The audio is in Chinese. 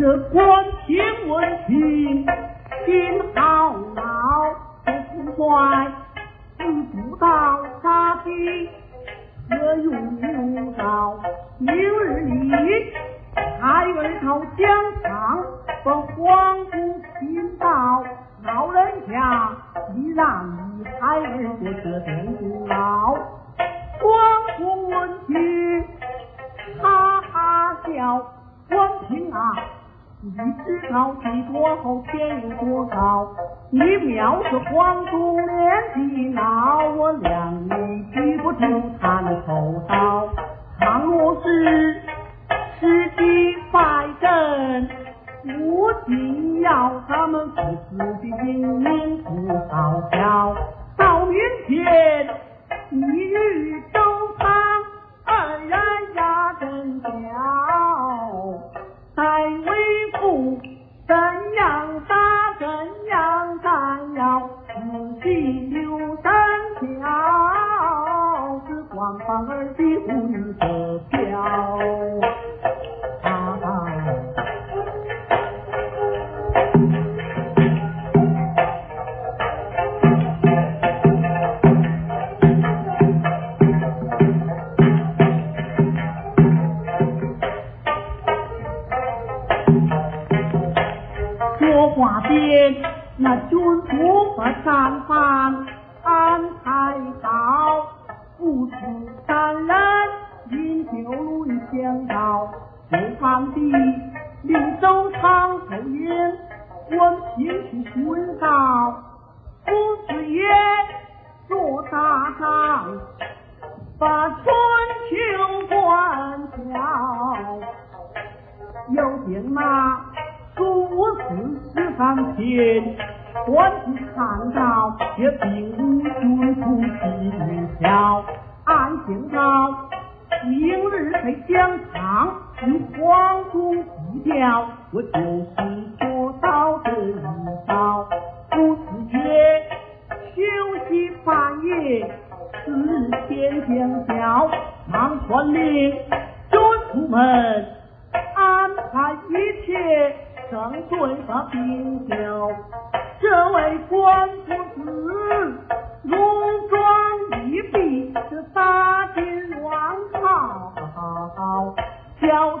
这关天文题，心好老不怪，知不到杀的何用到？明日里孩儿讨姜场，把皇姑请到老人家，你让你孩儿不得不啊！你知道地多厚，天有多高？你藐视皇祖年纪老，我谅你举不住他的头刀。倘若是时机败阵，不仅要他们父子的英名不好笑。到明天，你与我话边那军服和战犯安排好，父子三人饮酒论相道，就放地领周仓后营，闻平去巡告，夫子爷做大仗，把春秋关条。有见那苏轼十三篇，官司看到也并无军服记条。按行道，明日在疆场与皇宫比较，我就是做到这一招。夫子爷休息半夜，次日天将晓，忙传令军徒们。安排一切，正对把兵交。这位官夫子戎装一毕，是大金王朝，小